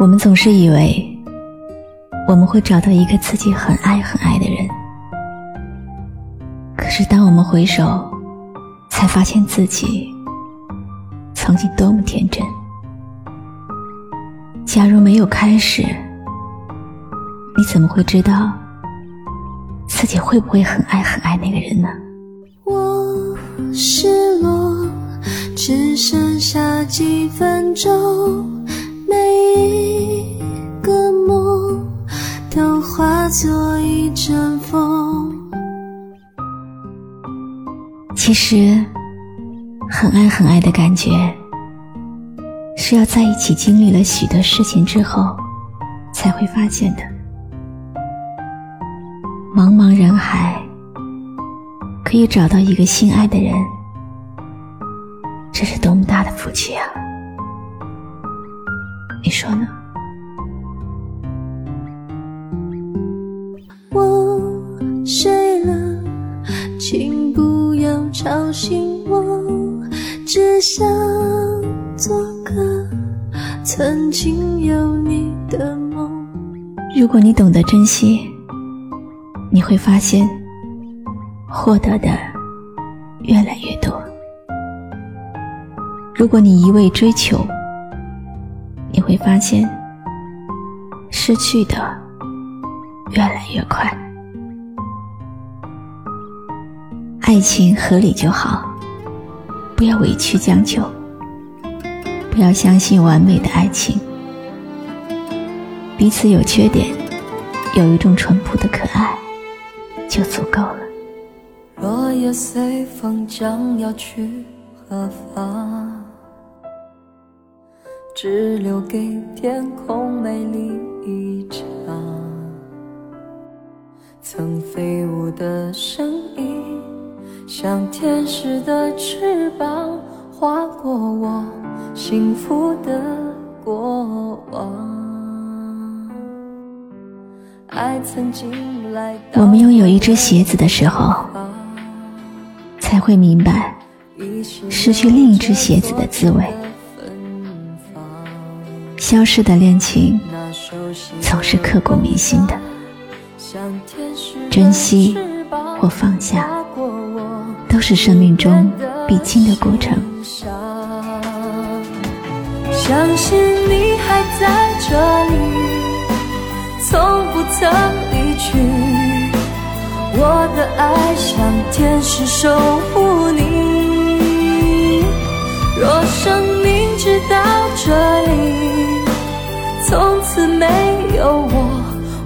我们总是以为我们会找到一个自己很爱很爱的人，可是当我们回首，才发现自己曾经多么天真。假如没有开始，你怎么会知道自己会不会很爱很爱那个人呢？我失落，只剩下几分钟。做一阵风。其实，很爱很爱的感觉，是要在一起经历了许多事情之后，才会发现的。茫茫人海，可以找到一个心爱的人，这是多么大的福气啊！你说呢？吵醒我，只想做个曾经有你的梦。如果你懂得珍惜，你会发现获得的越来越多；如果你一味追求，你会发现失去的越来越快。爱情合理就好，不要委屈将就，不要相信完美的爱情。彼此有缺点，有一种淳朴的可爱，就足够了。落叶随风将要去何方？只留给天空美丽一场。曾飞舞的声。像天使的翅膀，划过我幸福的过往。爱曾经来我们拥有一只鞋子的时候，才会明白失去另一只鞋子的滋味。消失的恋情总是刻骨铭心的，珍惜或放下。都是生命中必经的过程。相信你还在这里，从不曾离去。我的爱像天使守护你。若生命直到这里，从此没有我，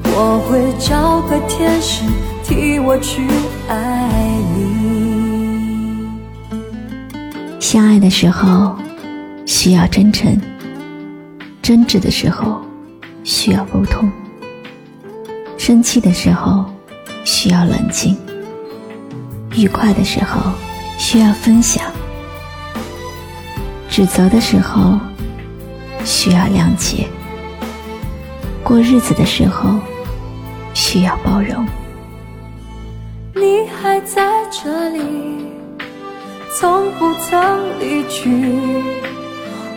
我会找个天使替我去爱相爱的时候需要真诚，争执的时候需要沟通，生气的时候需要冷静，愉快的时候需要分享，指责的时候需要谅解，过日子的时候需要包容。你还在这里。从不曾离去，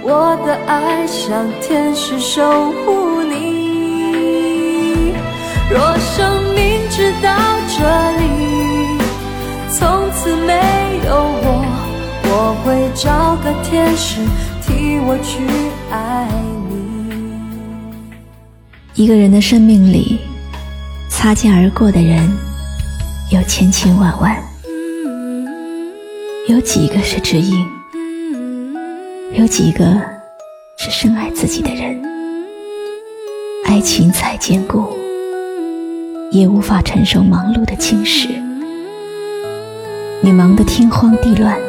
我的爱像天使守护你。若生命直到这里，从此没有我，我会找个天使替我去爱你。一个人的生命里，擦肩而过的人有千千万万。有几个是知音？有几个是深爱自己的人？爱情再坚固，也无法承受忙碌的侵蚀。你忙得天荒地乱，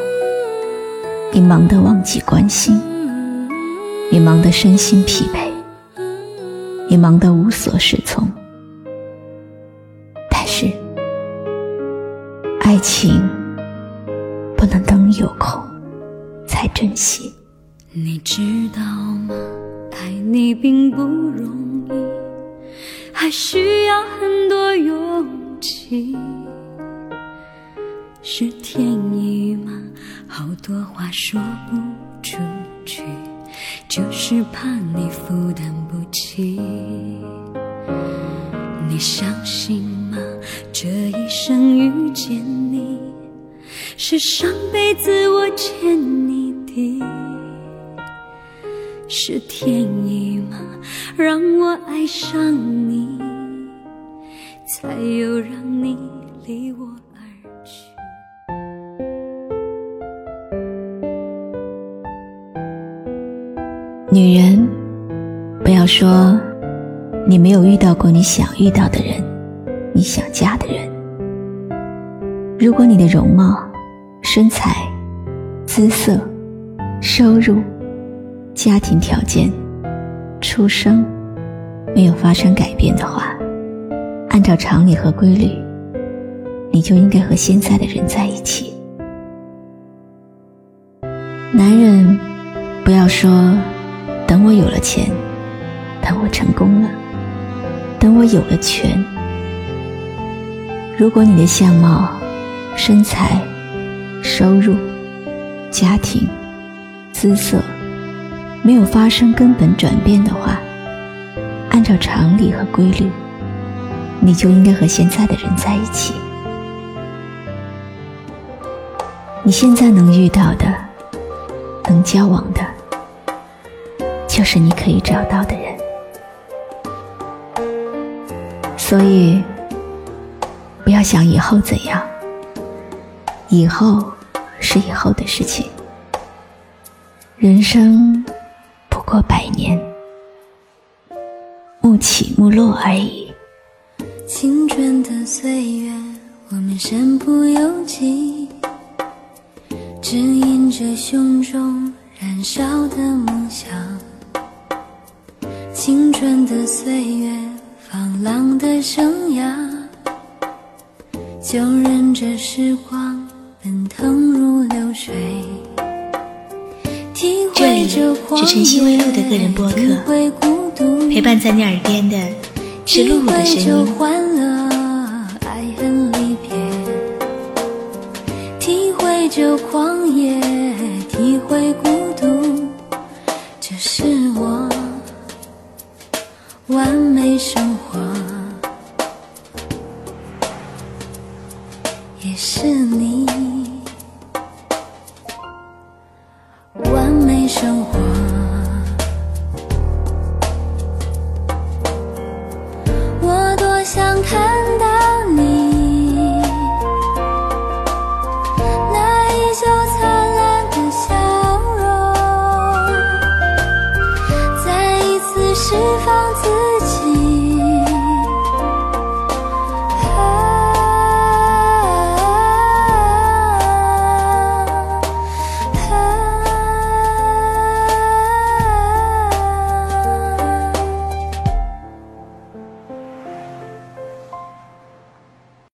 你忙得忘记关心，你忙得身心疲惫，你忙得无所适从。但是，爱情。不能等有空才珍惜。你知道吗？爱你并不容易，还需要很多勇气。是天意吗？好多话说不出去，就是怕你负担不起。你相信吗？这一生遇见你，是上辈子我欠你的，是天意吗？让我爱上你，才有让你离我而去。女人，不要说你没有遇到过你想遇到的人，你想嫁的人。如果你的容貌、身材、姿色、收入、家庭条件、出生没有发生改变的话，按照常理和规律，你就应该和现在的人在一起。男人，不要说。等我有了钱，等我成功了，等我有了权。如果你的相貌、身材、收入、家庭、姿色没有发生根本转变的话，按照常理和规律，你就应该和现在的人在一起。你现在能遇到的，能交往的。就是你可以找到的人，所以不要想以后怎样，以后是以后的事情。人生不过百年，暮起暮落而已。青春的岁月，我们身不由己，指引着胸中燃烧的梦想。青春的岁月，放浪的生涯，就任这时光。这里是晨曦微露的个人播客，陪伴在你耳边的是露露的声音。爱恨离别，体会着狂野，体会孤独，这是我。完美生活，也是你